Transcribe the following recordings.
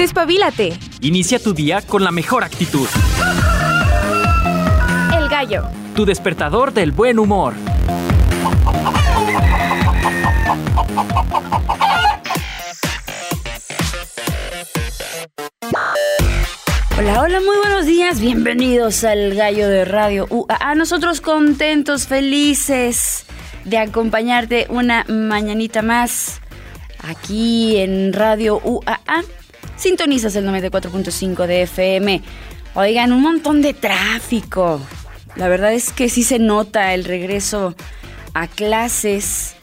Despabilate. Inicia tu día con la mejor actitud. El gallo. Tu despertador del buen humor. Hola, hola, muy buenos días. Bienvenidos al Gallo de Radio A Nosotros contentos, felices de acompañarte una mañanita más aquí en Radio UAA. Sintonizas el 94.5 de FM. Oigan, un montón de tráfico. La verdad es que sí se nota el regreso a clases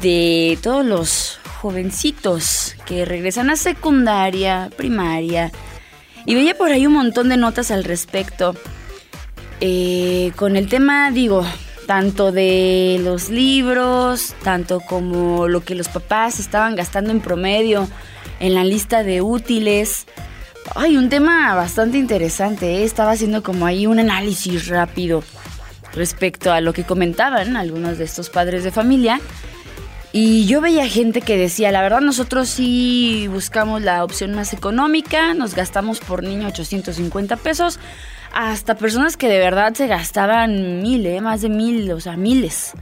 de todos los jovencitos que regresan a secundaria, primaria. Y veía por ahí un montón de notas al respecto. Eh, con el tema, digo, tanto de los libros, tanto como lo que los papás estaban gastando en promedio en la lista de útiles. Ay, un tema bastante interesante, ¿eh? estaba haciendo como ahí un análisis rápido respecto a lo que comentaban algunos de estos padres de familia. Y yo veía gente que decía, la verdad nosotros sí buscamos la opción más económica, nos gastamos por niño 850 pesos, hasta personas que de verdad se gastaban mil, ¿eh? más de mil, o sea, miles.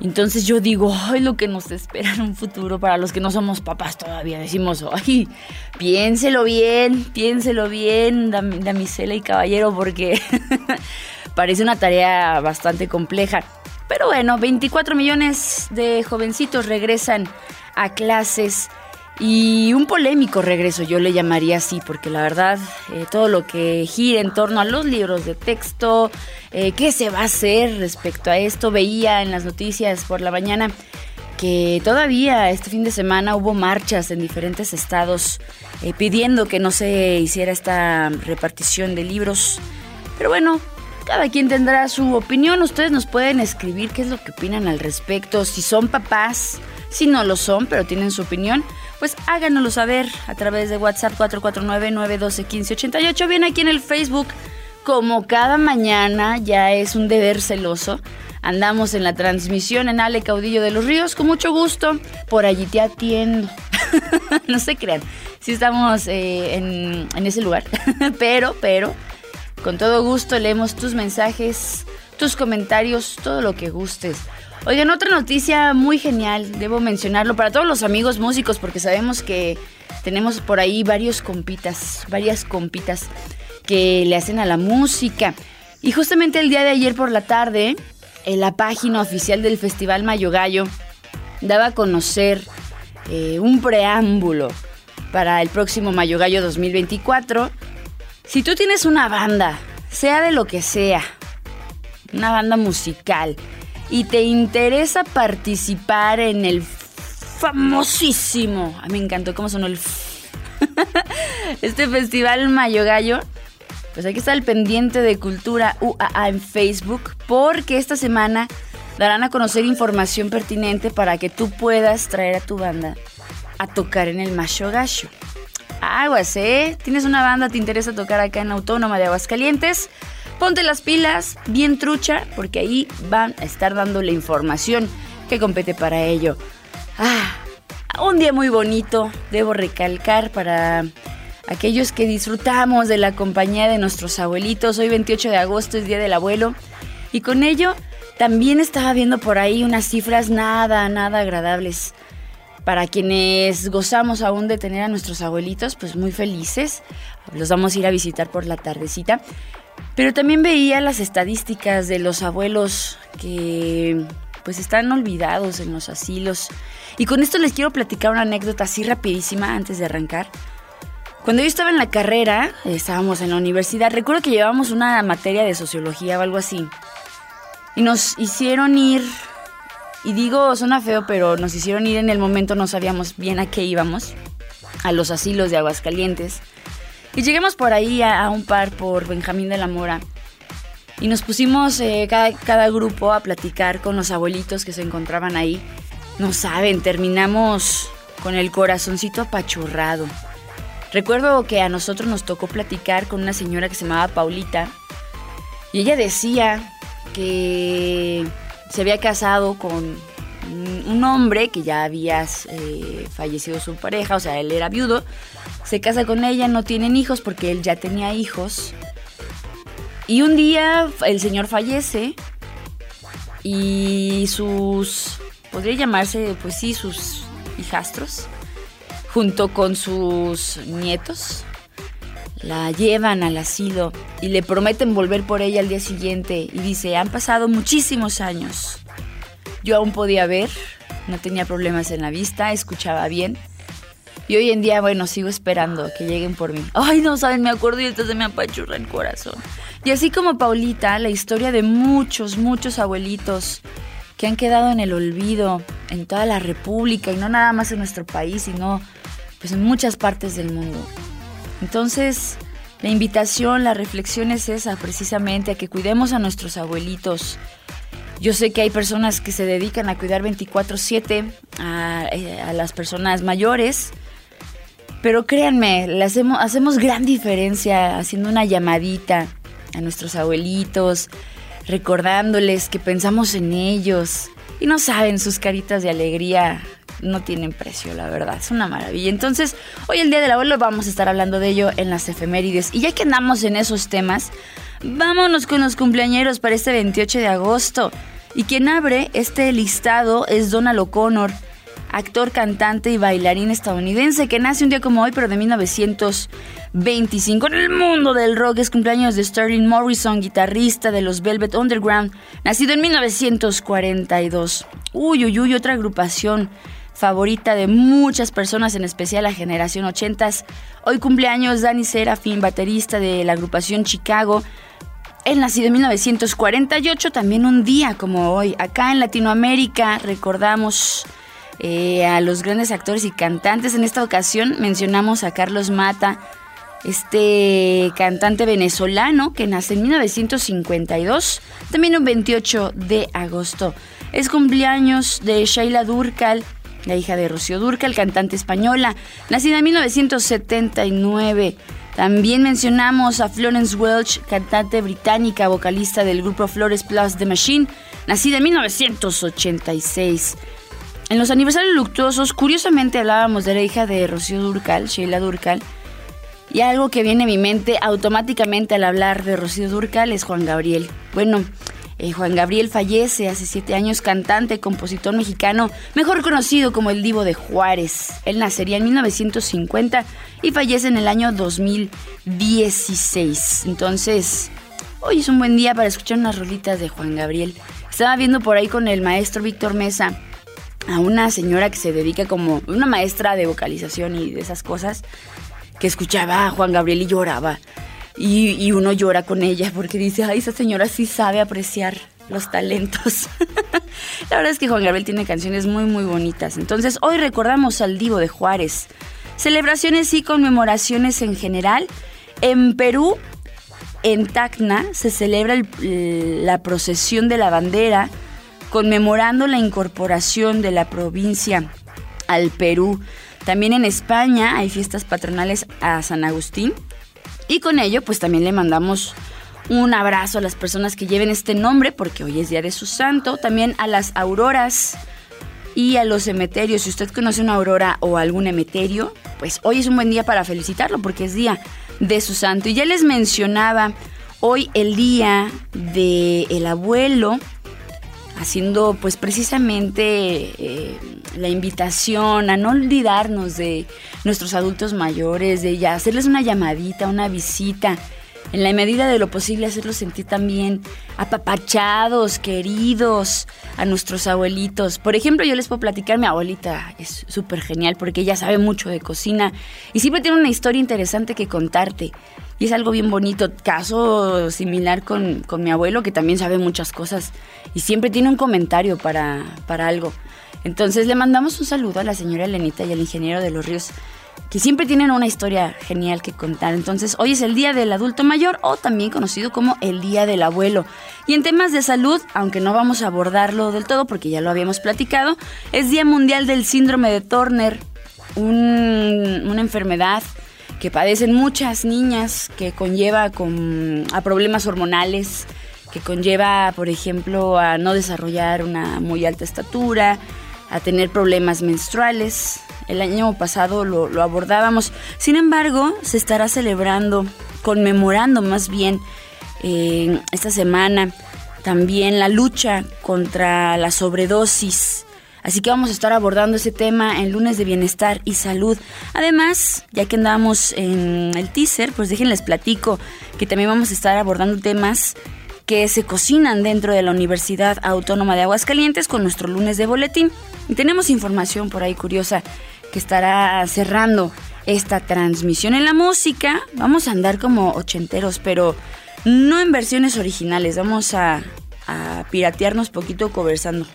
Entonces yo digo, ay, lo que nos espera en un futuro para los que no somos papás todavía. Decimos, ay, piénselo bien, piénselo bien, damisela y caballero, porque parece una tarea bastante compleja. Pero bueno, 24 millones de jovencitos regresan a clases y un polémico regreso, yo le llamaría así, porque la verdad, eh, todo lo que gira en torno a los libros de texto, eh, qué se va a hacer respecto a esto, veía en las noticias por la mañana que todavía este fin de semana hubo marchas en diferentes estados eh, pidiendo que no se hiciera esta repartición de libros. Pero bueno, cada quien tendrá su opinión, ustedes nos pueden escribir qué es lo que opinan al respecto, si son papás, si no lo son, pero tienen su opinión pues háganoslo saber a través de WhatsApp 449-912-1588. Bien aquí en el Facebook, como cada mañana ya es un deber celoso. Andamos en la transmisión en Ale Caudillo de los Ríos, con mucho gusto. Por allí te atiendo. no se crean, si estamos eh, en, en ese lugar. pero, pero, con todo gusto leemos tus mensajes, tus comentarios, todo lo que gustes. Oigan, otra noticia muy genial, debo mencionarlo para todos los amigos músicos, porque sabemos que tenemos por ahí varios compitas, varias compitas que le hacen a la música. Y justamente el día de ayer por la tarde, en la página oficial del Festival Mayo Gallo, daba a conocer eh, un preámbulo para el próximo Mayo Gallo 2024. Si tú tienes una banda, sea de lo que sea, una banda musical, y te interesa participar en el famosísimo, a mí me encantó cómo sonó el este festival Mayo Gallo, pues hay que estar al pendiente de Cultura UAA en Facebook porque esta semana darán a conocer información pertinente para que tú puedas traer a tu banda a tocar en el Mayo Gallo. Aguas, ¿eh? Tienes una banda, te interesa tocar acá en Autónoma de Aguascalientes Ponte las pilas, bien trucha, porque ahí van a estar dando la información que compete para ello. Ah, un día muy bonito, debo recalcar para aquellos que disfrutamos de la compañía de nuestros abuelitos. Hoy 28 de agosto es Día del Abuelo y con ello también estaba viendo por ahí unas cifras nada, nada agradables. Para quienes gozamos aún de tener a nuestros abuelitos, pues muy felices. Los vamos a ir a visitar por la tardecita. Pero también veía las estadísticas de los abuelos que pues están olvidados en los asilos. Y con esto les quiero platicar una anécdota así rapidísima antes de arrancar. Cuando yo estaba en la carrera, estábamos en la universidad, recuerdo que llevábamos una materia de sociología o algo así. Y nos hicieron ir, y digo, suena feo, pero nos hicieron ir en el momento, no sabíamos bien a qué íbamos, a los asilos de Aguascalientes. Y llegamos por ahí a, un par por Benjamín de la Mora. Y nos pusimos eh, cada, cada grupo a platicar con los abuelitos que se encontraban ahí. No saben, terminamos con el corazoncito apachurrado. Recuerdo que a nosotros nos tocó platicar con una señora que se llamaba Paulita. Y ella decía que se había casado con un hombre que ya había eh, fallecido su pareja, o sea, él era viudo, se casa con ella, no tienen hijos porque él ya tenía hijos. Y un día el señor fallece y sus, podría llamarse, pues sí, sus hijastros, junto con sus nietos, la llevan al asilo y le prometen volver por ella al día siguiente y dice, han pasado muchísimos años. Yo aún podía ver, no tenía problemas en la vista, escuchaba bien. Y hoy en día, bueno, sigo esperando que lleguen por mí. Ay, no saben, me acuerdo y entonces me apachurra el corazón. Y así como Paulita, la historia de muchos, muchos abuelitos que han quedado en el olvido en toda la República y no nada más en nuestro país, sino pues en muchas partes del mundo. Entonces, la invitación, la reflexión es esa, precisamente, a que cuidemos a nuestros abuelitos. Yo sé que hay personas que se dedican a cuidar 24/7 eh, a, las personas mayores, pero créanme, hacemos gran diferencia haciendo una llamadita a nuestros abuelitos, recordándoles que pensamos en ellos. Y no saben, sus caritas de alegría no tienen precio, la verdad. Es una maravilla. Entonces, hoy el Día del Abuelo vamos a estar hablando de ello en las efemérides. Y ya que andamos en esos temas, vámonos con los cumpleañeros para este 28 de agosto. Y quien abre este listado es Donald O'Connor actor, cantante y bailarín estadounidense que nace un día como hoy, pero de 1925. En el mundo del rock es cumpleaños de Sterling Morrison, guitarrista de los Velvet Underground, nacido en 1942. Uy, uy, uy, otra agrupación favorita de muchas personas, en especial la generación 80. Hoy cumpleaños Danny Serafin, baterista de la agrupación Chicago. Él nacido en 1948, también un día como hoy. Acá en Latinoamérica recordamos eh, a los grandes actores y cantantes. En esta ocasión mencionamos a Carlos Mata, este cantante venezolano que nace en 1952, también un 28 de agosto. Es cumpleaños de Sheila Durcal, la hija de Rocío Durcal, cantante española, nacida en 1979. También mencionamos a Florence Welch, cantante británica, vocalista del grupo Flores Plus The Machine, nacida en 1986. En los aniversarios luctuosos, curiosamente hablábamos de la hija de Rocío Durcal, Sheila Durcal, y algo que viene a mi mente automáticamente al hablar de Rocío Durcal es Juan Gabriel. Bueno, eh, Juan Gabriel fallece hace siete años, cantante, compositor mexicano, mejor conocido como el Divo de Juárez. Él nacería en 1950 y fallece en el año 2016. Entonces, hoy es un buen día para escuchar unas rolitas de Juan Gabriel. Estaba viendo por ahí con el maestro Víctor Mesa a una señora que se dedica como una maestra de vocalización y de esas cosas, que escuchaba a Juan Gabriel y lloraba. Y, uno llora con ella porque dice, ay, esa señora sí sabe apreciar los talentos. La verdad es que Juan Gabriel tiene canciones muy, muy bonitas. Entonces, hoy recordamos al Divo de Juárez. Celebraciones y conmemoraciones en general. En Perú, en Tacna, se celebra la procesión de la bandera conmemorando la incorporación de la provincia al Perú. También en España hay fiestas patronales a San Agustín y con ello pues también le mandamos un abrazo a las personas que lleven este nombre porque hoy es día de su santo, también a las auroras y a los cementerios. Si usted conoce una aurora o algún emeterio, pues hoy es un buen día para felicitarlo porque es día de su santo. Y ya les mencionaba hoy el día del el abuelo haciendo pues precisamente eh, la invitación a no olvidarnos de nuestros adultos mayores, de ya hacerles una llamadita, una visita, en la medida de lo posible hacerlos sentir también apapachados, queridos a nuestros abuelitos. Por ejemplo, yo les puedo platicar, mi abuelita es súper genial porque ella sabe mucho de cocina y siempre tiene una historia interesante que contarte. Y es algo bien bonito. Caso similar con, con mi abuelo, que también sabe muchas cosas y siempre tiene un comentario para, para algo. Entonces le mandamos un saludo a la señora Elenita y al ingeniero de los ríos que siempre tienen una historia genial que contar. Entonces, hoy es el Día del Adulto Mayor o también conocido como el Día del Abuelo. Y en temas de salud, aunque no vamos a abordarlo del todo porque ya lo habíamos platicado, es Día Mundial del Síndrome de Turner, una enfermedad que padecen muchas niñas que conlleva con, a problemas hormonales, que conlleva, por ejemplo, a no desarrollar una muy alta estatura, a tener problemas menstruales. El año pasado lo, abordábamos. Sin embargo, se estará celebrando, conmemorando más bien eh, esta semana también la lucha contra la sobredosis. Así que vamos a estar abordando ese tema en lunes de bienestar y salud. Además, ya que andamos en el teaser, pues déjenles platico que también vamos a estar abordando temas que se cocinan dentro de la Universidad Autónoma de Aguascalientes con nuestro lunes de boletín. Y tenemos información por ahí curiosa que estará cerrando esta transmisión. En la música vamos a andar como ochenteros, pero no en versiones originales. Vamos a, a piratearnos poquito conversando.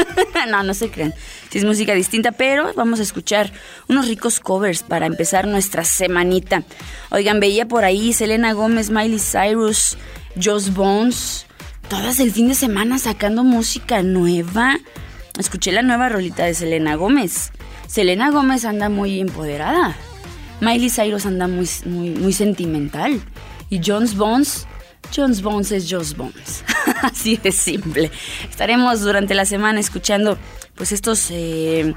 no, no se crean. Si es música distinta, pero vamos a escuchar unos ricos covers para empezar nuestra semanita. Oigan, veía por ahí Selena Gómez, Miley Cyrus, Joss Bones, todas el fin de semana sacando música nueva. Escuché la nueva rolita de Selena Gómez. Selena Gómez anda muy empoderada. Miley Cyrus anda muy, muy, muy sentimental. Y Jones Bones, Jones Bones es Jones Bones. Así de simple. Estaremos durante la semana escuchando pues estos eh,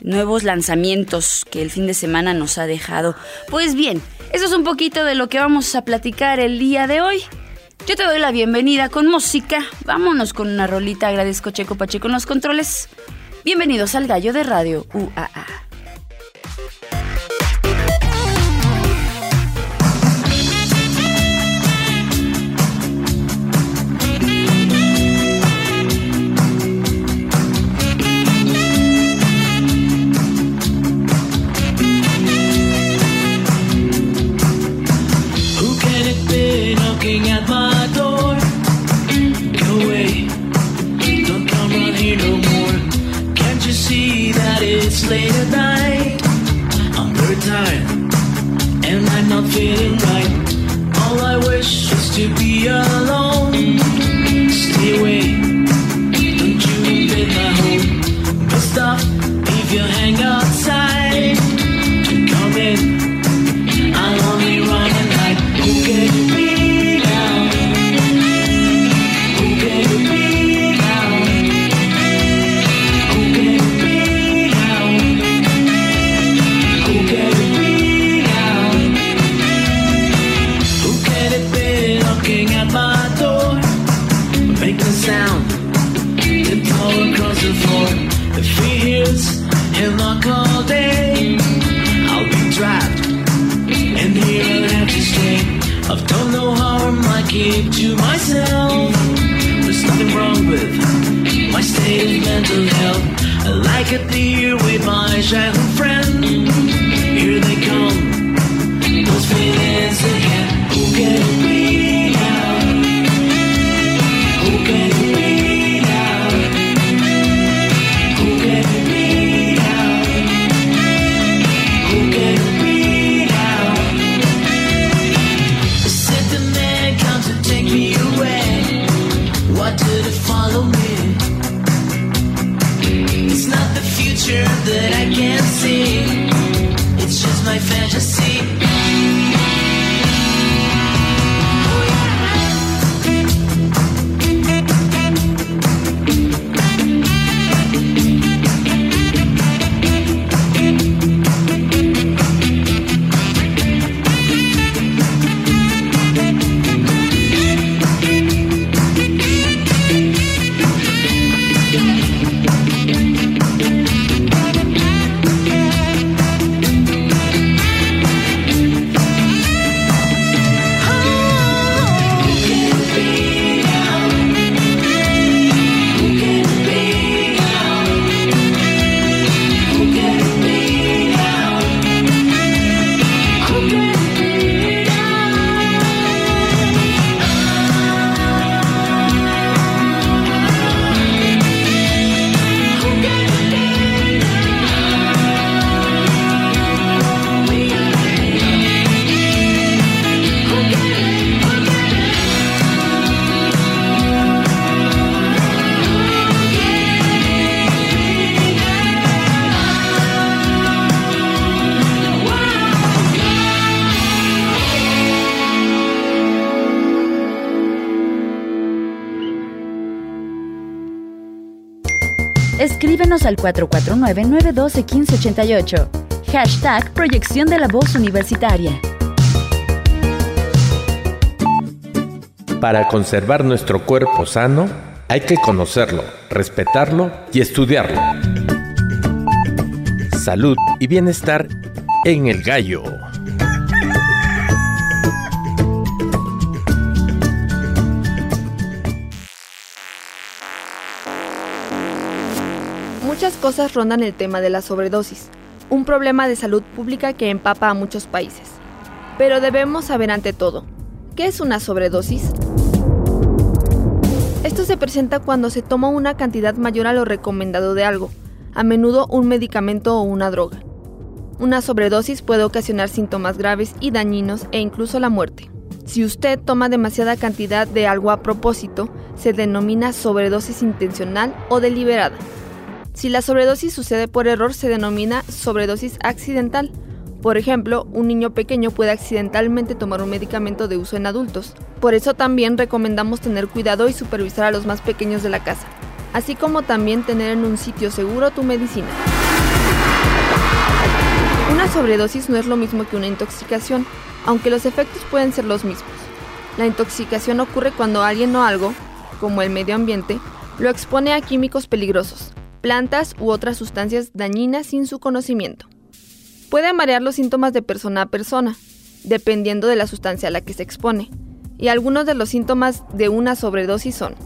nuevos lanzamientos que el fin de semana nos ha dejado. Pues bien, eso es un poquito de lo que vamos a platicar el día de hoy. Yo te doy la bienvenida con música. Vámonos con una rolita. Agradezco Checo Pacheco en los controles. Bienvenidos al Gallo de Radio UAA. Al 449-912-1588. Hashtag Proyección de la Voz Universitaria. Para conservar nuestro cuerpo sano, hay que conocerlo, respetarlo y estudiarlo. Salud y bienestar en el gallo. Muchas cosas rondan el tema de la sobredosis, un problema de salud pública que empapa a muchos países. Pero debemos saber ante todo, ¿qué es una sobredosis? Esto se presenta cuando se toma una cantidad mayor a lo recomendado de algo, a menudo un medicamento o una droga. Una sobredosis puede ocasionar síntomas graves y dañinos e incluso la muerte. Si usted toma demasiada cantidad de algo a propósito, se denomina sobredosis intencional o deliberada. Si la sobredosis sucede por error, se denomina sobredosis accidental. Por ejemplo, un niño pequeño puede accidentalmente tomar un medicamento de uso en adultos. Por eso también recomendamos tener cuidado y supervisar a los más pequeños de la casa, así como también tener en un sitio seguro tu medicina. Una sobredosis no es lo mismo que una intoxicación, aunque los efectos pueden ser los mismos. La intoxicación ocurre cuando alguien o algo, como el medio ambiente, lo expone a químicos peligrosos, plantas u otras sustancias dañinas sin su conocimiento. Pueden variar los síntomas de persona a persona, dependiendo de la sustancia a la que se expone, y algunos de los síntomas de una sobredosis son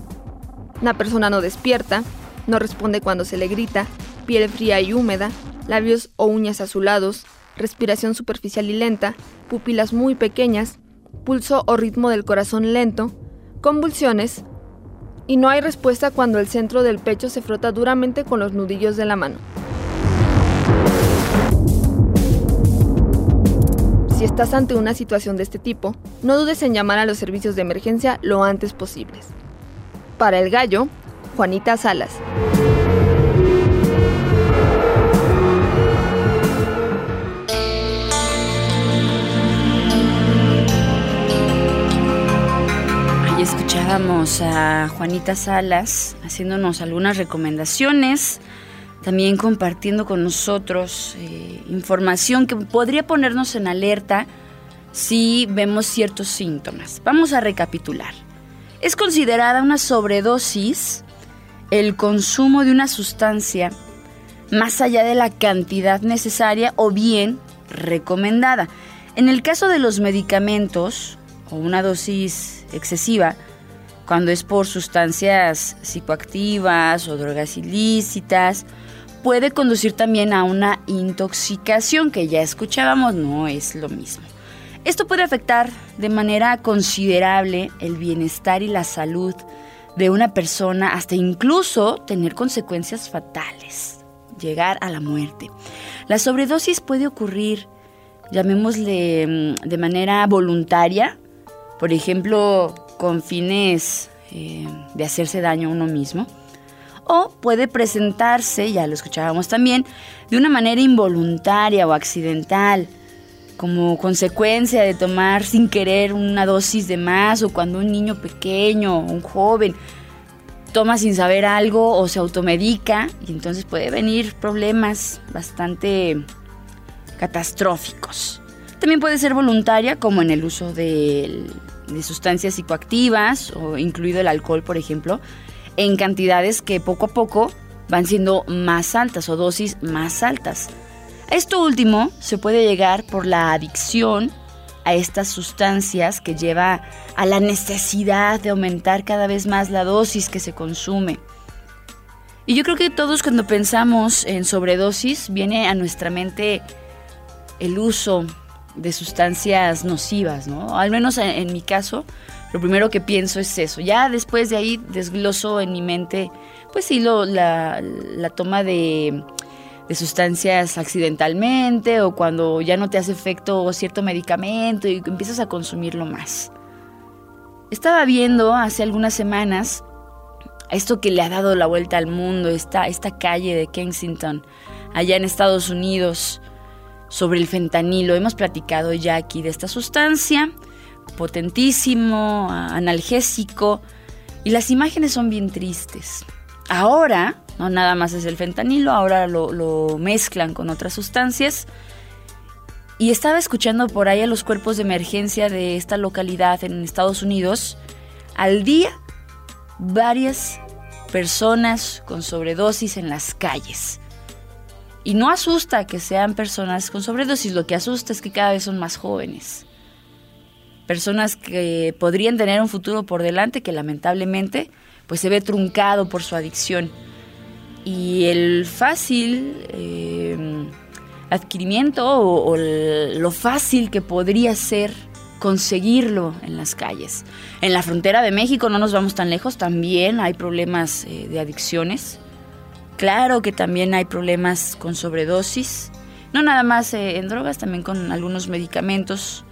una persona no despierta, no responde cuando se le grita, piel fría y húmeda, labios o uñas azulados, respiración superficial y lenta, pupilas muy pequeñas, pulso o ritmo del corazón lento, convulsiones, y no hay respuesta cuando el centro del pecho se frota duramente con los nudillos de la mano. Si estás ante una situación de este tipo, no dudes en llamar a los servicios de emergencia lo antes posibles. Para el gallo, Juanita Salas. Escuchábamos a Juanita Salas haciéndonos algunas recomendaciones, también compartiendo con nosotros eh, información que podría ponernos en alerta si vemos ciertos síntomas. Vamos a recapitular. Es considerada una sobredosis el consumo de una sustancia más allá de la cantidad necesaria o bien recomendada. En el caso de los medicamentos o una dosis excesiva, cuando es por sustancias psicoactivas o drogas ilícitas, puede conducir también a una intoxicación que ya escuchábamos, no es lo mismo. Esto puede afectar de manera considerable el bienestar y la salud de una persona, hasta incluso tener consecuencias fatales, llegar a la muerte. La sobredosis puede ocurrir, llamémosle mm, de manera voluntaria, por ejemplo, con fines eh, de hacerse daño a uno mismo, o puede presentarse, ya lo escuchábamos también, de una manera involuntaria o accidental, como consecuencia de tomar sin querer una dosis de más o cuando un niño pequeño, un joven, toma sin saber algo o se automedica y entonces puede venir problemas bastante catastróficos. También puede ser voluntaria como en el uso de, de sustancias psicoactivas o incluido el alcohol, por ejemplo, en cantidades que poco a poco van siendo más altas o dosis más altas. Esto último se puede llegar por la adicción a estas sustancias que lleva a la necesidad de aumentar cada vez más la dosis que se consume. Y yo creo que todos cuando pensamos en sobredosis viene a nuestra mente el uso de sustancias nocivas, ¿no? Al menos en, mi caso, lo primero que pienso es eso. Ya después de ahí desgloso en mi mente, pues sí, lo, la, la toma de de sustancias accidentalmente o cuando ya no te hace efecto cierto medicamento y empiezas a consumirlo más. Estaba viendo hace algunas semanas esto que le ha dado la vuelta al mundo, esta, esta calle de Kensington, allá en Estados Unidos, sobre el fentanilo. Hemos platicado ya aquí de esta sustancia, potentísimo, analgésico, y las imágenes son bien tristes. Ahora No nada más es el fentanilo, ahora lo, mezclan con otras sustancias. Y estaba escuchando por ahí a los cuerpos de emergencia de esta localidad en Estados Unidos. Al día, varias personas con sobredosis en las calles. Y no asusta que sean personas con sobredosis, lo que asusta es que cada vez son más jóvenes. Personas que podrían tener un futuro por delante que lamentablemente pues se ve truncado por su adicción. Y el fácil eh, adquirimiento o, lo fácil que podría ser conseguirlo en las calles. En la frontera de México no nos vamos tan lejos, también hay problemas eh, de adicciones. Claro que también hay problemas con sobredosis, no nada más eh, en drogas, también con algunos medicamentos,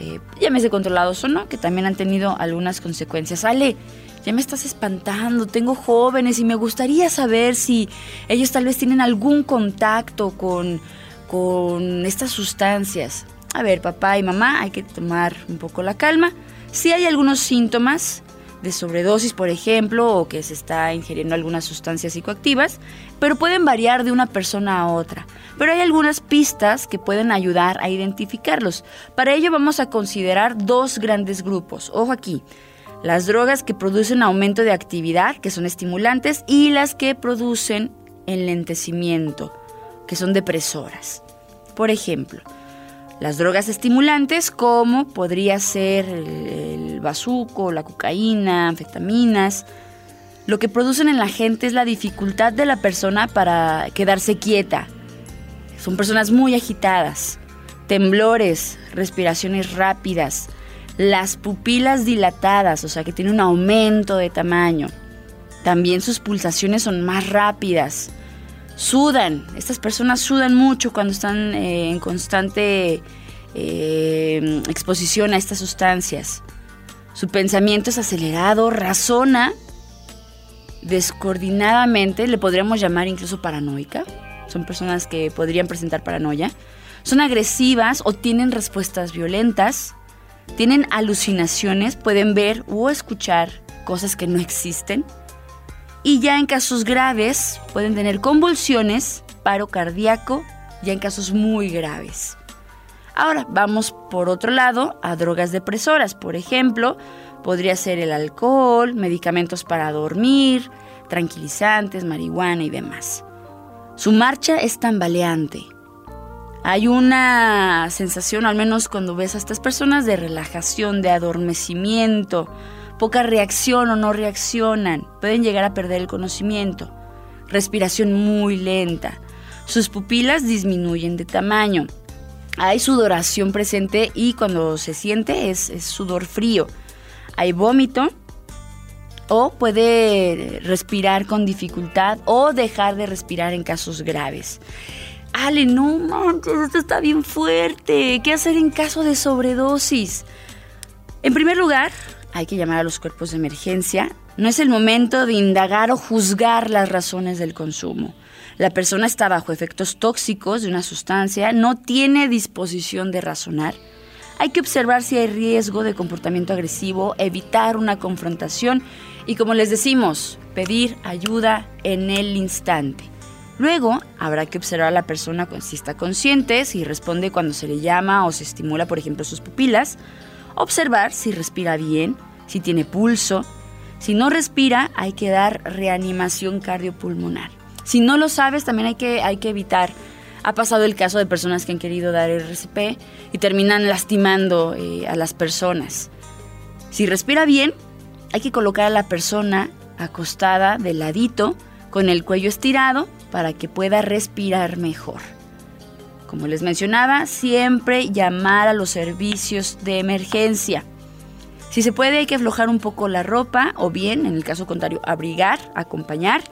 eh, llámese controlados o no, que también han tenido algunas consecuencias. Ale, ya me estás espantando, tengo jóvenes y me gustaría saber si ellos tal vez tienen algún contacto con, con estas sustancias. A ver, papá y mamá, hay que tomar un poco la calma. Si hay algunos síntomas de sobredosis, por ejemplo, o que se está ingiriendo algunas sustancias psicoactivas, pero pueden variar de una persona a otra. Pero hay algunas pistas que pueden ayudar a identificarlos. Para ello vamos a considerar dos grandes grupos. Ojo aquí. Las drogas que producen aumento de actividad, que son estimulantes, y las que producen enlentecimiento, que son depresoras. Por ejemplo, las drogas estimulantes como podría ser el, bazuco, la cocaína, anfetaminas, lo que producen en la gente es la dificultad de la persona para quedarse quieta. Son personas muy agitadas, temblores, respiraciones rápidas, las pupilas dilatadas, o sea que tiene un aumento de tamaño. También sus pulsaciones son más rápidas, sudan. Estas personas sudan mucho cuando están eh, en constante eh, exposición a estas sustancias. Su pensamiento es acelerado, razona descoordinadamente, le podríamos llamar incluso paranoica. Son personas que podrían presentar paranoia. Son agresivas o tienen respuestas violentas. Tienen alucinaciones, pueden ver o escuchar cosas que no existen y ya en casos graves pueden tener convulsiones, paro cardíaco, ya en casos muy graves. Ahora vamos por otro lado a drogas depresoras, por ejemplo, podría ser el alcohol, medicamentos para dormir, tranquilizantes, marihuana y demás. Su marcha es tambaleante. Hay una sensación, al menos cuando ves a estas personas, de relajación, de adormecimiento, poca reacción o no reaccionan, pueden llegar a perder el conocimiento, respiración muy lenta, sus pupilas disminuyen de tamaño, hay sudoración presente y cuando se siente es, sudor frío, hay vómito o puede respirar con dificultad o dejar de respirar en casos graves. Ale, no manches, esto está bien fuerte. ¿Qué hacer en caso de sobredosis? En primer lugar, hay que llamar a los cuerpos de emergencia. No es el momento de indagar o juzgar las razones del consumo. La persona está bajo efectos tóxicos de una sustancia, no tiene disposición de razonar. Hay que observar si hay riesgo de comportamiento agresivo, evitar una confrontación y, como les decimos, pedir ayuda en el instante. Luego, habrá que observar a la persona si está consciente, si responde cuando se le llama o se estimula, por ejemplo, sus pupilas. Observar si respira bien, si tiene pulso. Si no respira, hay que dar reanimación cardiopulmonar. Si no lo sabes, también hay que, hay que evitar. Ha pasado el caso de personas que han querido dar RCP y terminan lastimando eh, a las personas. Si respira bien, hay que colocar a la persona acostada de ladito, con el cuello estirado, para que pueda respirar mejor. Como les mencionaba, siempre llamar a los servicios de emergencia. Si se puede hay que aflojar un poco la ropa o bien, en el caso contrario, abrigar, acompañar.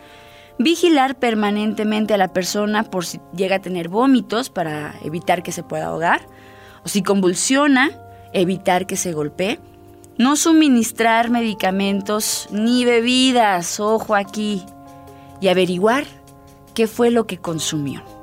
Vigilar permanentemente a la persona por si llega a tener vómitos para evitar que se pueda ahogar. O si convulsiona, evitar que se golpee. No suministrar medicamentos ni bebidas, ojo aquí. Y averiguar qué fue lo que consumió.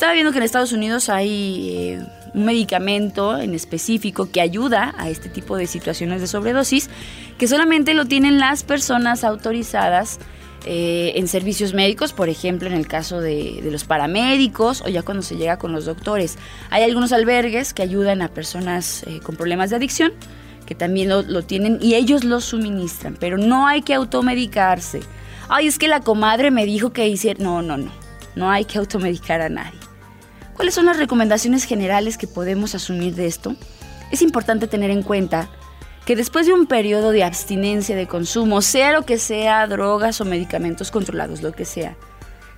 Estaba viendo que en Estados Unidos hay... Eh, un medicamento en específico que ayuda a este tipo de situaciones de sobredosis, que solamente lo tienen las personas autorizadas eh, en servicios médicos, por ejemplo, en el caso de, los paramédicos o ya cuando se llega con los doctores. Hay algunos albergues que ayudan a personas eh, con problemas de adicción, que también lo, lo, tienen y ellos lo suministran, pero no hay que automedicarse. Ay, es que la comadre me dijo que hiciera... No, no, no, no hay que automedicar a nadie. ¿Cuáles son las recomendaciones generales que podemos asumir de esto? Es importante tener en cuenta que después de un periodo de abstinencia de consumo, sea lo que sea, drogas o medicamentos controlados, lo que sea,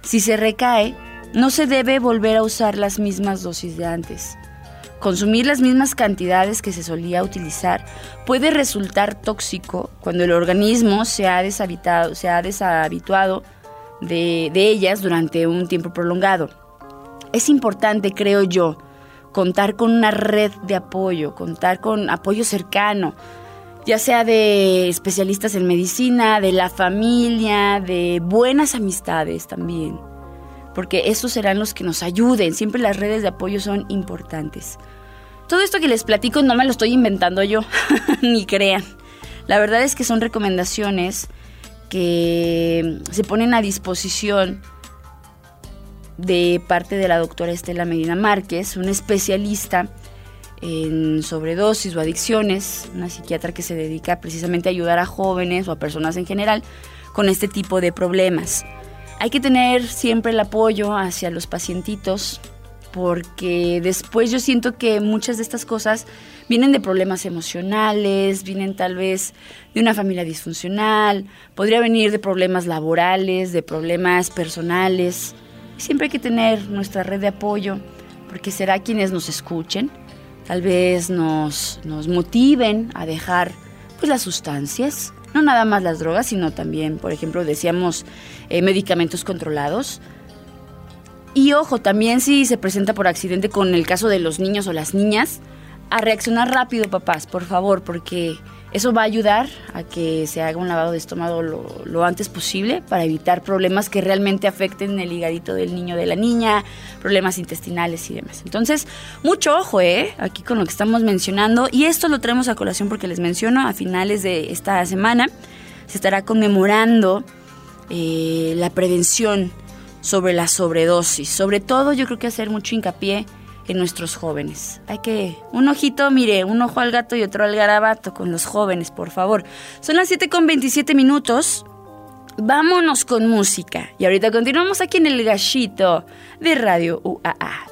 si se recae, no se debe volver a usar las mismas dosis de antes. Consumir las mismas cantidades que se solía utilizar puede resultar tóxico cuando el organismo se ha, deshabitado, se ha deshabituado de, de ellas durante un tiempo prolongado. Es importante, creo yo, contar con una red de apoyo, contar con apoyo cercano, ya sea de especialistas en medicina, de la familia, de buenas amistades también, porque esos serán los que nos ayuden, siempre las redes de apoyo son importantes. Todo esto que les platico no me lo estoy inventando yo, ni crean. La verdad es que son recomendaciones que se ponen a disposición de parte de la doctora Estela Medina Márquez, una especialista en sobredosis o adicciones, una psiquiatra que se dedica precisamente a ayudar a jóvenes o a personas en general con este tipo de problemas. Hay que tener siempre el apoyo hacia los pacientitos porque después yo siento que muchas de estas cosas vienen de problemas emocionales, vienen tal vez de una familia disfuncional, podría venir de problemas laborales, de problemas personales. Siempre hay que tener nuestra red de apoyo porque será quienes nos escuchen, tal vez nos, nos motiven a dejar pues las sustancias, no nada más las drogas, sino también, por ejemplo, decíamos eh, medicamentos controlados. Y ojo, también si se presenta por accidente con el caso de los niños o las niñas, a reaccionar rápido, papás, por favor, porque eso va a ayudar a que se haga un lavado de estómago lo, antes posible para evitar problemas que realmente afecten el higadito del niño de la niña, problemas intestinales y demás. Entonces, mucho ojo, ¿eh? Aquí con lo que estamos mencionando. Y esto lo traemos a colación porque les menciono, a finales de esta semana se estará conmemorando eh, la prevención sobre la sobredosis. Sobre todo, yo creo que hacer mucho hincapié en nuestros jóvenes. Hay que, un ojito, mire, un ojo al gato y otro al garabato con los jóvenes, por favor. Son las 7 con 27 minutos. Vámonos con música. Y ahorita continuamos aquí en el gallito de Radio UAA.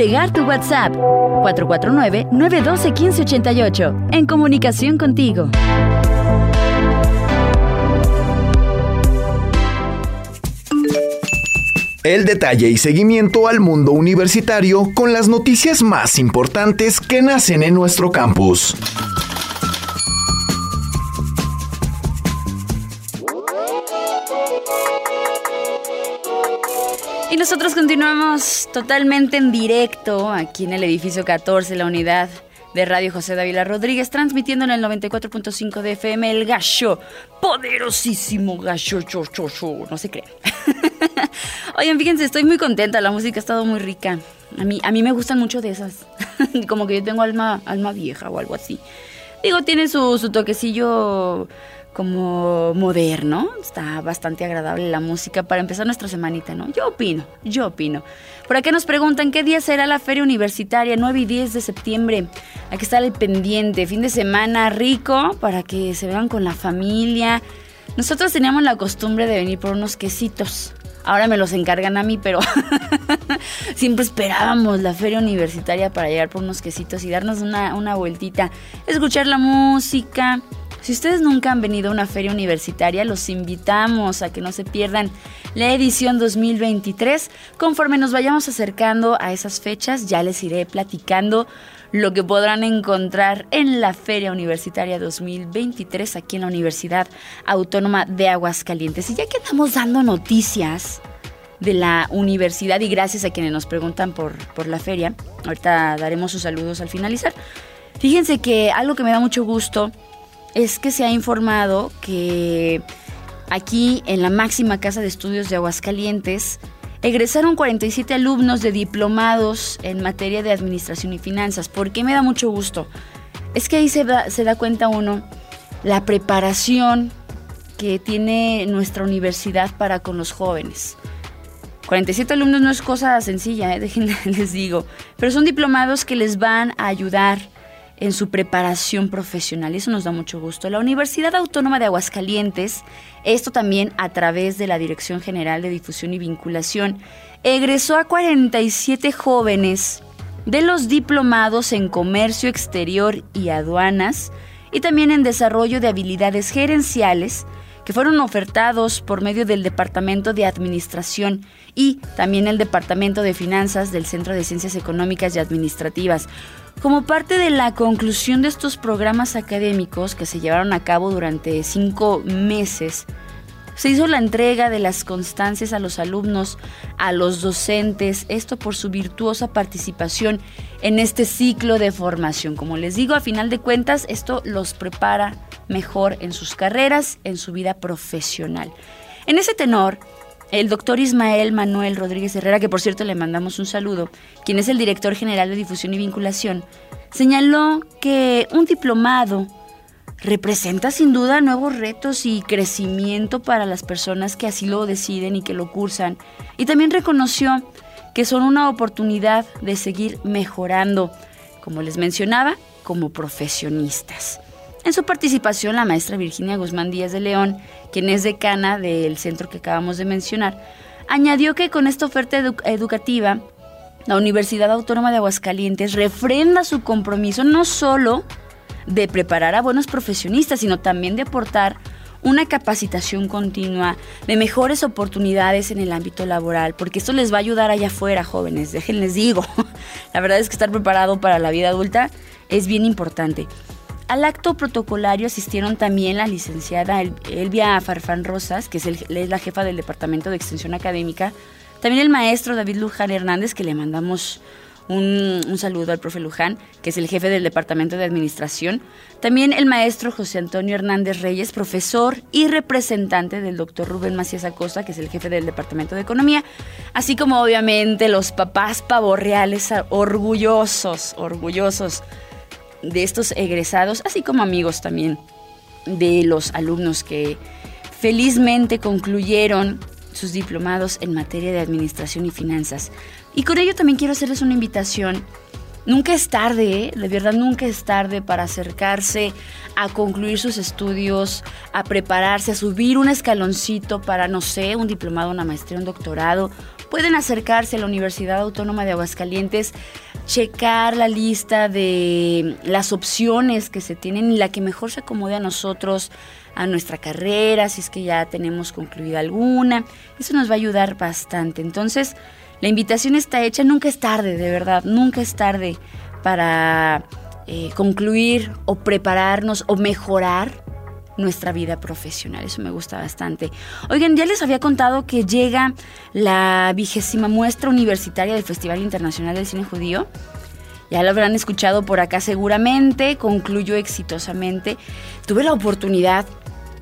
Llegar tu WhatsApp 449-912-1588 en comunicación contigo. El detalle y seguimiento al mundo universitario con las noticias más importantes que nacen en nuestro campus. Nosotros continuamos totalmente en directo aquí en el edificio 14, la unidad de Radio José Dávila Rodríguez, transmitiendo en el 94.5 de FM el gallo, poderosísimo gallo, no se cree. Oigan, fíjense, estoy muy contenta, la música ha estado muy rica. A mí, a mí me gustan mucho de esas, como que yo tengo alma, alma vieja o algo así. Digo, tiene su, su toquecillo como moderno. Está bastante agradable la música para empezar nuestra semanita, ¿no? Yo opino, yo opino. Por acá nos preguntan qué día será la feria universitaria, 9 y 10 de septiembre. Aquí está el pendiente, fin de semana rico para que se vean con la familia. Nosotros teníamos la costumbre de venir por unos quesitos. Ahora me los encargan a mí, pero siempre esperábamos la feria universitaria para llegar por unos quesitos y darnos una, una vueltita, escuchar la música, si ustedes nunca han venido a una feria universitaria, los invitamos a que no se pierdan la edición 2023. Conforme nos vayamos acercando a esas fechas, ya les iré platicando lo que podrán encontrar en la Feria Universitaria 2023 aquí en la Universidad Autónoma de Aguascalientes. Y ya que estamos dando noticias de la universidad y gracias a quienes nos preguntan por, por la feria, ahorita daremos sus saludos al finalizar. Fíjense que algo que me da mucho gusto es que se ha informado que aquí en la máxima casa de estudios de Aguascalientes egresaron 47 alumnos de diplomados en materia de administración y finanzas. ¿Por qué me da mucho gusto? Es que ahí se da, se da cuenta uno la preparación que tiene nuestra universidad para con los jóvenes. 47 alumnos no es cosa sencilla, ¿eh? déjenme les digo, pero son diplomados que les van a ayudar en su preparación profesional. Eso nos da mucho gusto. La Universidad Autónoma de Aguascalientes, esto también a través de la Dirección General de Difusión y Vinculación, egresó a 47 jóvenes de los diplomados en Comercio Exterior y Aduanas y también en Desarrollo de Habilidades Gerenciales que fueron ofertados por medio del Departamento de Administración y también el Departamento de Finanzas del Centro de Ciencias Económicas y Administrativas. Como parte de la conclusión de estos programas académicos que se llevaron a cabo durante cinco meses, se hizo la entrega de las constancias a los alumnos, a los docentes, esto por su virtuosa participación en este ciclo de formación. Como les digo, a final de cuentas, esto los prepara mejor en sus carreras, en su vida profesional. En ese tenor, el doctor Ismael Manuel Rodríguez Herrera, que por cierto le mandamos un saludo, quien es el director general de difusión y vinculación, señaló que un diplomado representa sin duda nuevos retos y crecimiento para las personas que así lo deciden y que lo cursan. Y también reconoció que son una oportunidad de seguir mejorando, como les mencionaba, como profesionistas. En su participación, la maestra Virginia Guzmán Díaz de León, quien es decana del centro que acabamos de mencionar, añadió que con esta oferta educativa, la Universidad Autónoma de Aguascalientes refrenda su compromiso no solo de preparar a buenos profesionistas, sino también de aportar una capacitación continua, de mejores oportunidades en el ámbito laboral, porque esto les va a ayudar allá afuera, jóvenes, déjenles digo. La verdad es que estar preparado para la vida adulta es bien importante. Al acto protocolario asistieron también la licenciada Elvia Farfán Rosas, que es, la jefa del Departamento de Extensión Académica, también el maestro David Luján Hernández, que le mandamos un, saludo al profe Luján, que es el jefe del Departamento de Administración. También el maestro José Antonio Hernández Reyes, profesor y representante del doctor Rubén Macías Acosta, que es el jefe del Departamento de Economía. Así como obviamente los papás pavorreales orgullosos, orgullosos de estos egresados, así como amigos también de los alumnos que felizmente concluyeron sus diplomados en materia de administración y finanzas. Y con ello también quiero hacerles una invitación. Nunca es tarde, ¿eh? de verdad nunca es tarde para acercarse a concluir sus estudios, a prepararse, a subir un escaloncito para, no sé, un diplomado, una maestría, un doctorado pueden acercarse a la Universidad Autónoma de Aguascalientes, checar la lista de las opciones que se tienen y la que mejor se acomode a nosotros, a nuestra carrera, si es que ya tenemos concluida alguna. Eso nos va a ayudar bastante. Entonces, la invitación está hecha, nunca es tarde, de verdad, nunca es tarde para eh, concluir o prepararnos o mejorar nuestra vida profesional. Eso me gusta bastante. Oigan, ya les había contado que llega la vigésima muestra universitaria del Festival Internacional del Cine Judío. Ya lo habrán escuchado por acá seguramente, concluyó exitosamente. Tuve la oportunidad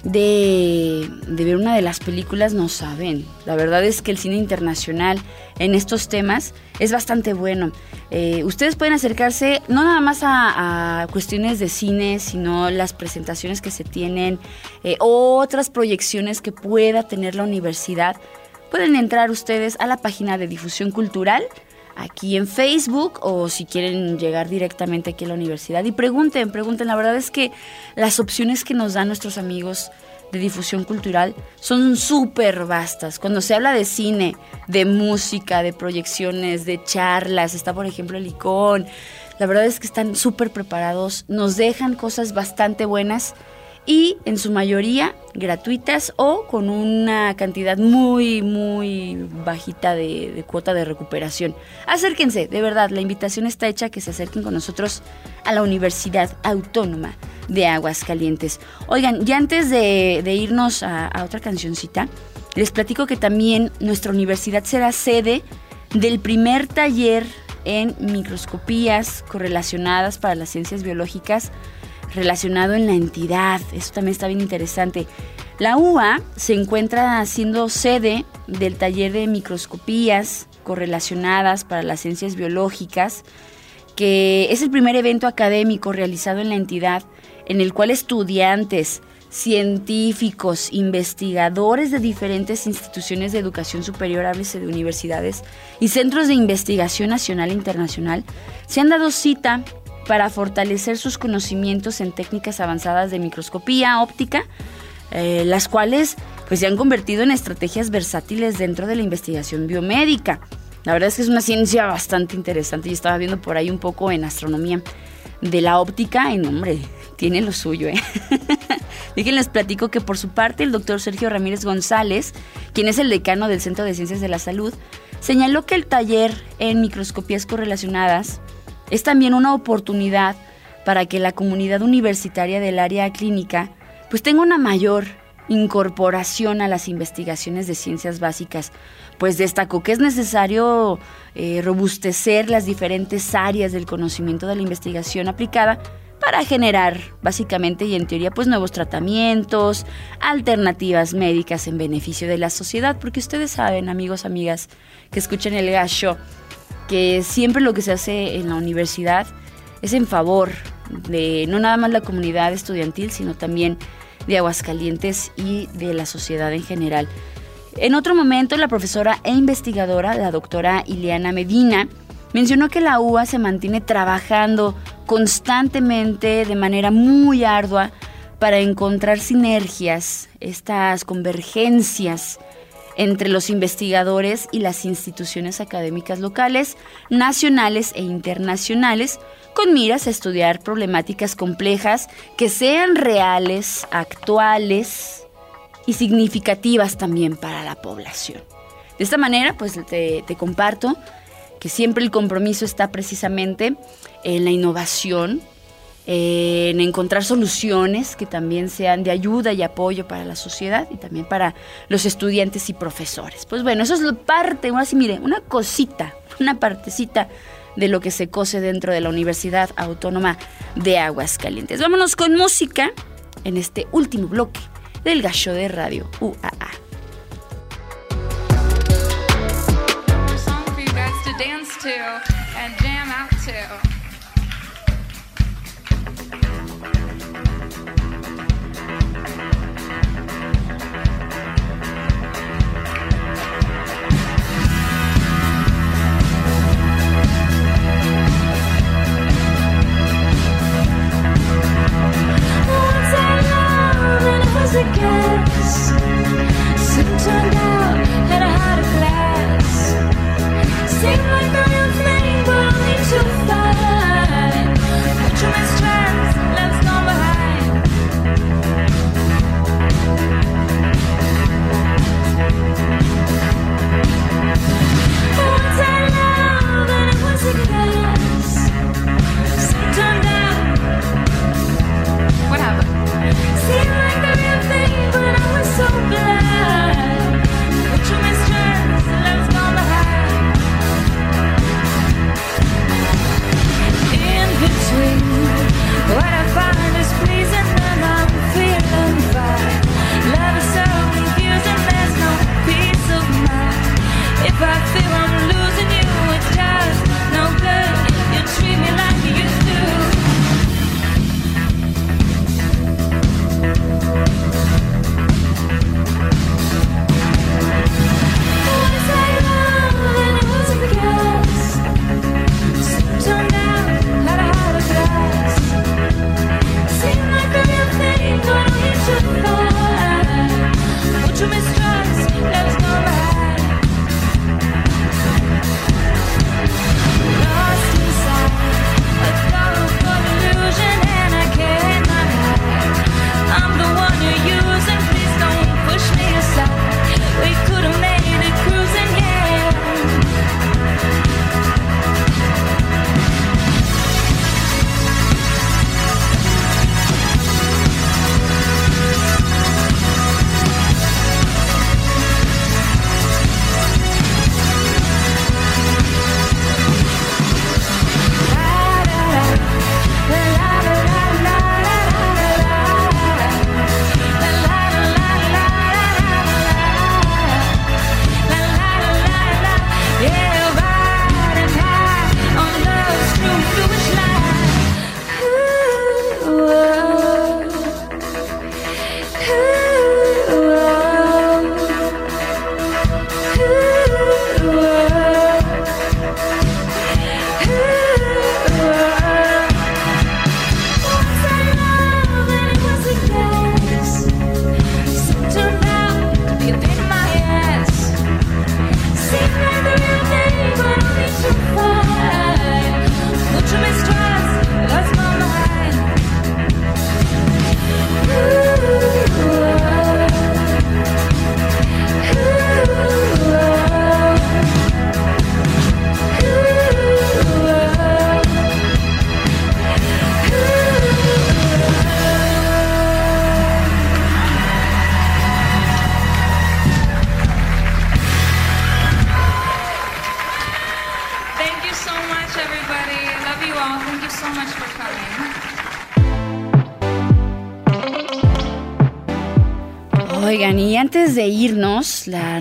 de, ver una de las películas, no saben. La verdad es que el cine internacional en estos temas es bastante bueno. Eh, ustedes pueden acercarse no nada más a, cuestiones de cine, sino las presentaciones que se tienen, eh, otras proyecciones que pueda tener la universidad. Pueden entrar ustedes a la página de difusión cultural aquí en Facebook o si quieren llegar directamente aquí a la universidad y pregunten, pregunten. La verdad es que las opciones que nos dan nuestros amigos de difusión cultural son súper vastas. Cuando se habla de cine, de música, de proyecciones, de charlas, está por ejemplo el ICON, la verdad es que están súper preparados, nos dejan cosas bastante buenas y en su mayoría gratuitas o con una cantidad muy, muy bajita de, cuota de recuperación. Acérquense, de verdad, la invitación está hecha que se acerquen con nosotros a la Universidad Autónoma de Aguascalientes. Oigan, ya antes de, irnos a otra cancioncita, les platico que también nuestra universidad será sede del primer taller en microscopías correlacionadas para las ciencias biológicas relacionado en la entidad. Eso también está bien interesante. La UA se encuentra siendo sede del taller de microscopías correlacionadas para las ciencias biológicas, que es el primer evento académico realizado en la entidad en el cual estudiantes, científicos, investigadores de diferentes instituciones de educación superior, háblese de universidades y centros de investigación nacional e internacional, se han dado cita para fortalecer sus conocimientos en técnicas avanzadas de microscopía óptica, eh, las cuales pues se han convertido en estrategias versátiles dentro de la investigación biomédica. La verdad es que es una ciencia bastante interesante. Yo estaba viendo por ahí un poco en astronomía de la óptica y, hombre, tiene lo suyo, ¿eh? les platico que por su parte el doctor Sergio Ramírez González, quien es el decano del Centro de Ciencias de la Salud, señaló que el taller en microscopías correlacionadas es también una oportunidad para que la comunidad universitaria del área clínica pues tenga una mayor incorporación a las investigaciones de ciencias básicas, pues destacó que es necesario eh, robustecer las diferentes áreas del conocimiento de la investigación aplicada para generar básicamente y en teoría pues nuevos tratamientos, alternativas médicas en beneficio de la sociedad, porque ustedes saben, amigos, amigas, que escuchen el gacho que siempre lo que se hace en la universidad es en favor de no nada más la comunidad estudiantil, sino también de Aguascalientes y de la sociedad en general. En otro momento, la profesora e investigadora, la doctora Ileana Medina, mencionó que la UA se mantiene trabajando constantemente de manera muy ardua para encontrar sinergias, estas convergencias entre los investigadores y las instituciones académicas locales, nacionales e internacionales, con miras a estudiar problemáticas complejas que sean reales, actuales y significativas también para la población. De esta manera, pues te, te comparto que siempre el compromiso está precisamente en la innovación, en encontrar soluciones que también sean de ayuda y apoyo para la sociedad y también para los estudiantes y profesores. Pues bueno, eso es parte, así mire, una cosita, una partecita de lo que se cose dentro de la Universidad Autónoma de Aguascalientes. Vámonos con música en este último bloque del gallo de radio UAA. Sing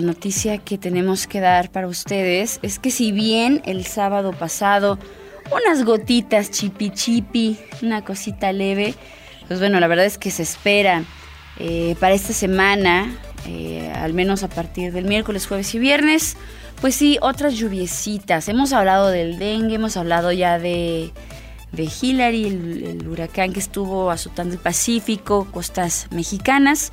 noticia que tenemos que dar para ustedes es que si bien el sábado pasado unas gotitas chipi chipi, una cosita leve, pues bueno, la verdad es que se espera eh, para esta semana, eh, al menos a partir del miércoles, jueves y viernes, pues sí, otras lluviecitas. Hemos hablado del dengue, hemos hablado ya de, de Hillary, el, el huracán que estuvo azotando el Pacífico, costas mexicanas.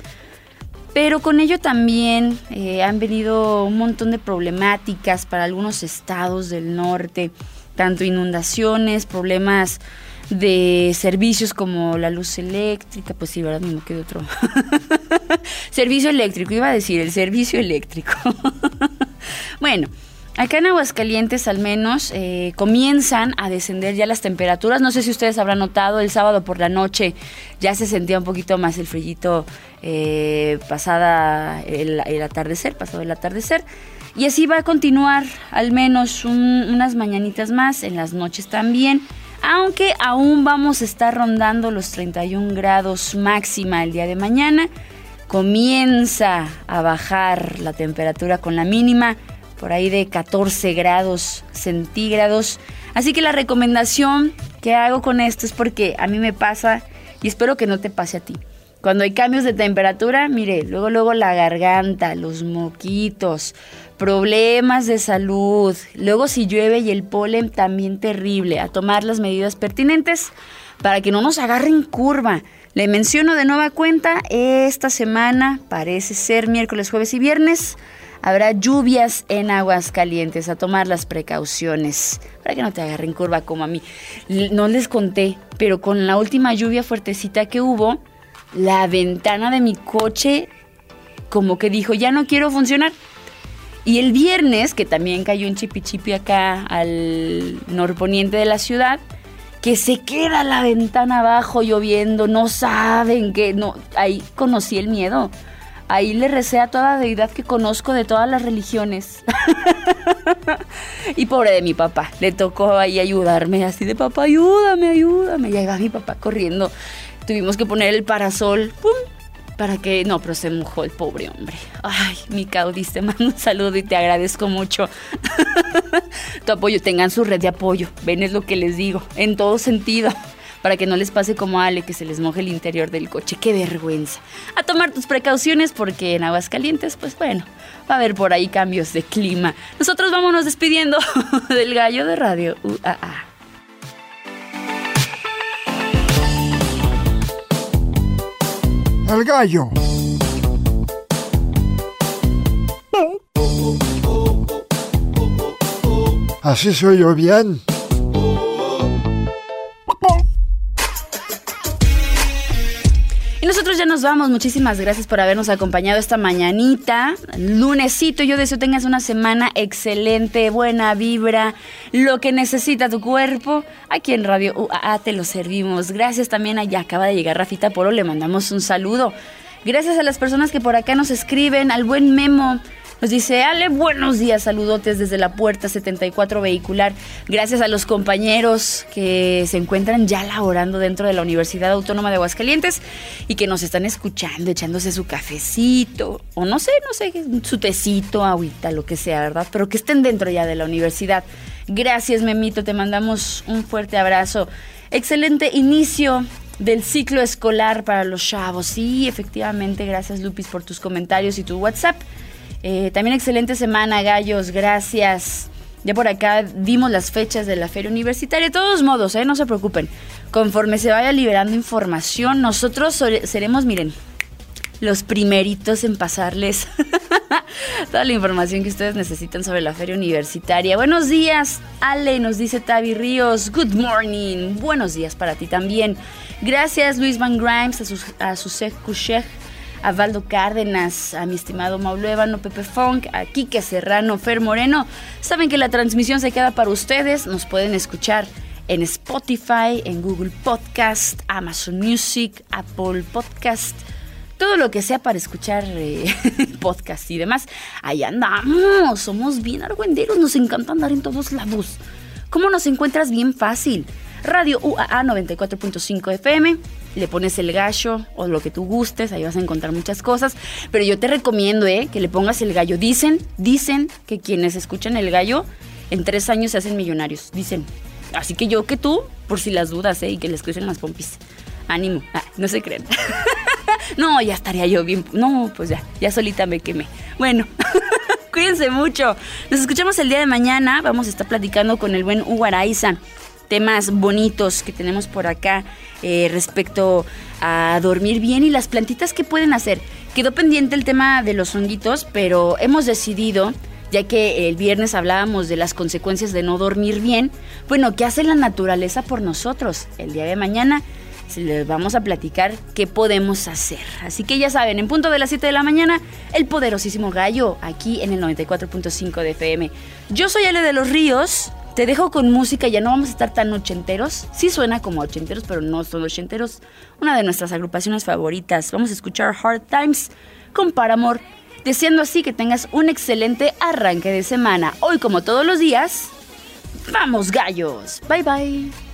Pero con ello también eh, han venido un montón de problemáticas para algunos estados del norte, tanto inundaciones, problemas de servicios como la luz eléctrica, pues sí, ¿verdad? No quedó otro. servicio eléctrico, iba a decir, el servicio eléctrico. bueno, Acá en Aguascalientes al menos eh, comienzan a descender ya las temperaturas. No sé si ustedes habrán notado, el sábado por la noche ya se sentía un poquito más el frillito eh, pasada el, atardecer, pasado el atardecer. Y así va a continuar al menos unas mañanitas más, en las noches también. Aunque aún vamos a estar rondando los 31 grados máxima el día de mañana. Comienza a bajar la temperatura con la mínima por ahí de 14 grados centígrados. Así que la recomendación que hago con esto es porque a mí me pasa y espero que no te pase a ti. Cuando hay cambios de temperatura, mire, luego luego la garganta, los moquitos, problemas de salud, luego si llueve y el polen también terrible, a tomar las medidas pertinentes para que no nos agarren curva. Le menciono de nueva cuenta, esta semana parece ser miércoles, jueves y viernes Habrá lluvias en aguas calientes, a tomar las precauciones para que no te agarren curva como a mí. No les conté, pero con la última lluvia fuertecita que hubo, la ventana de mi coche como que dijo, ya no quiero funcionar. Y el viernes, que también cayó un chipi acá al norponiente de la ciudad, que se queda la ventana abajo lloviendo, no saben que no, ahí conocí el miedo. Ahí le recé a toda deidad que conozco de todas las religiones. y pobre de mi papá, le tocó ahí ayudarme, así de papá, ayúdame, ayúdame. Y ahí va mi papá corriendo. Tuvimos que poner el parasol, ¡pum! Para que, no, pero se mojó el pobre hombre. Ay, mi caudis, te mando un saludo y te agradezco mucho. tu apoyo, tengan su red de apoyo. Ven, es lo que les digo, en todo sentido para que no les pase como a Ale que se les moje el interior del coche. Qué vergüenza. A tomar tus precauciones porque en Aguascalientes, pues bueno, va a haber por ahí cambios de clima. Nosotros vámonos despidiendo del gallo de radio UAA. El gallo. Así soy yo bien. Nosotros ya nos vamos. Muchísimas gracias por habernos acompañado esta mañanita. Lunesito, yo deseo tengas una semana excelente, buena vibra, lo que necesita tu cuerpo. Aquí en Radio UAA te lo servimos. Gracias también a ya acaba de llegar Rafita Poro, le mandamos un saludo. Gracias a las personas que por acá nos escriben, al buen Memo, nos dice, Ale, buenos días, saludotes desde la puerta 74 vehicular. Gracias a los compañeros que se encuentran ya laborando dentro de la Universidad Autónoma de Aguascalientes y que nos están escuchando, echándose su cafecito, o no sé, no sé, su tecito, agüita, lo que sea, ¿verdad? Pero que estén dentro ya de la universidad. Gracias, Memito, te mandamos un fuerte abrazo. Excelente inicio del ciclo escolar para los chavos. Sí, efectivamente, gracias Lupis por tus comentarios y tu WhatsApp. Eh, también excelente semana, gallos, gracias. Ya por acá dimos las fechas de la feria universitaria. De todos modos, ¿eh? no se preocupen. Conforme se vaya liberando información, nosotros seremos, miren, los primeritos en pasarles toda la información que ustedes necesitan sobre la feria universitaria. Buenos días, Ale, nos dice Tavi Ríos. Good morning. Buenos días para ti también. Gracias, Luis Van Grimes, a su, a su a Valdo Cárdenas, a mi estimado Maulo Ébano, Pepe Funk, a Quique Serrano, Fer Moreno. Saben que la transmisión se queda para ustedes, nos pueden escuchar en Spotify, en Google Podcast, Amazon Music, Apple Podcast, todo lo que sea para escuchar eh, podcast y demás. Ahí andamos, somos bien argüenderos, nos encanta andar en todos lados. ¿Cómo nos encuentras bien fácil? Radio UAA 94.5 FM. Le pones el gallo o lo que tú gustes, ahí vas a encontrar muchas cosas. Pero yo te recomiendo ¿eh? que le pongas el gallo. Dicen, dicen que quienes escuchan el gallo en tres años se hacen millonarios. Dicen. Así que yo que tú, por si las dudas, ¿eh? y que les crucen las pompis. Ánimo, ah, no se creen. no, ya estaría yo bien. No, pues ya, ya solita me quemé. Bueno. Cuídense mucho. Nos escuchamos el día de mañana. Vamos a estar platicando con el buen Hugo. Temas bonitos que tenemos por acá eh, respecto a dormir bien y las plantitas que pueden hacer. Quedó pendiente el tema de los honguitos, pero hemos decidido, ya que el viernes hablábamos de las consecuencias de no dormir bien, bueno, ¿qué hace la naturaleza por nosotros? El día de mañana les vamos a platicar qué podemos hacer. Así que ya saben, en punto de las 7 de la mañana, el poderosísimo gallo aquí en el 94.5 de FM. Yo soy Ale de los Ríos. Te dejo con música, ya no vamos a estar tan ochenteros. Sí suena como ochenteros, pero no son ochenteros. Una de nuestras agrupaciones favoritas. Vamos a escuchar Hard Times con Paramore. Deseando así que tengas un excelente arranque de semana. Hoy, como todos los días, ¡vamos gallos! Bye bye.